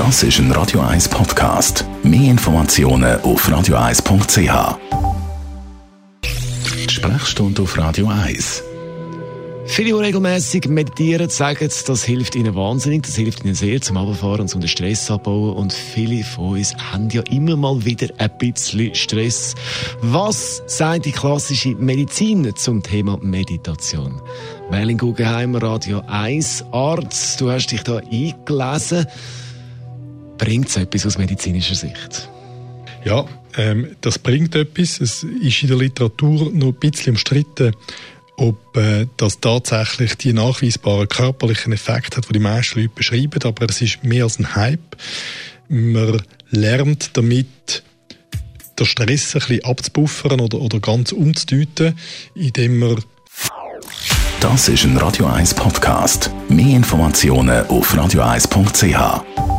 Das ist ein Radio 1 Podcast. Mehr Informationen auf radio1.ch. Sprechstunde auf Radio 1. Viele, die regelmäßig meditieren, sagen, das hilft ihnen wahnsinnig, das hilft ihnen sehr zum Abfahren und zum Stress abbauen. Und viele von uns haben ja immer mal wieder ein bisschen Stress. Was sagt die klassische Medizin zum Thema Meditation? Merlin Guggenheimer, Radio 1 Arzt, du hast dich da eingelesen. Bringt es etwas aus medizinischer Sicht? Ja, ähm, das bringt etwas. Es ist in der Literatur noch ein bisschen umstritten, ob äh, das tatsächlich die nachweisbaren körperlichen Effekte hat, die die meisten Leute beschreiben, aber es ist mehr als ein Hype. Man lernt damit, den Stress ein bisschen abzubuffern oder, oder ganz umzudeuten, indem man Das ist ein Radio 1 Podcast. Mehr Informationen auf radio1.ch.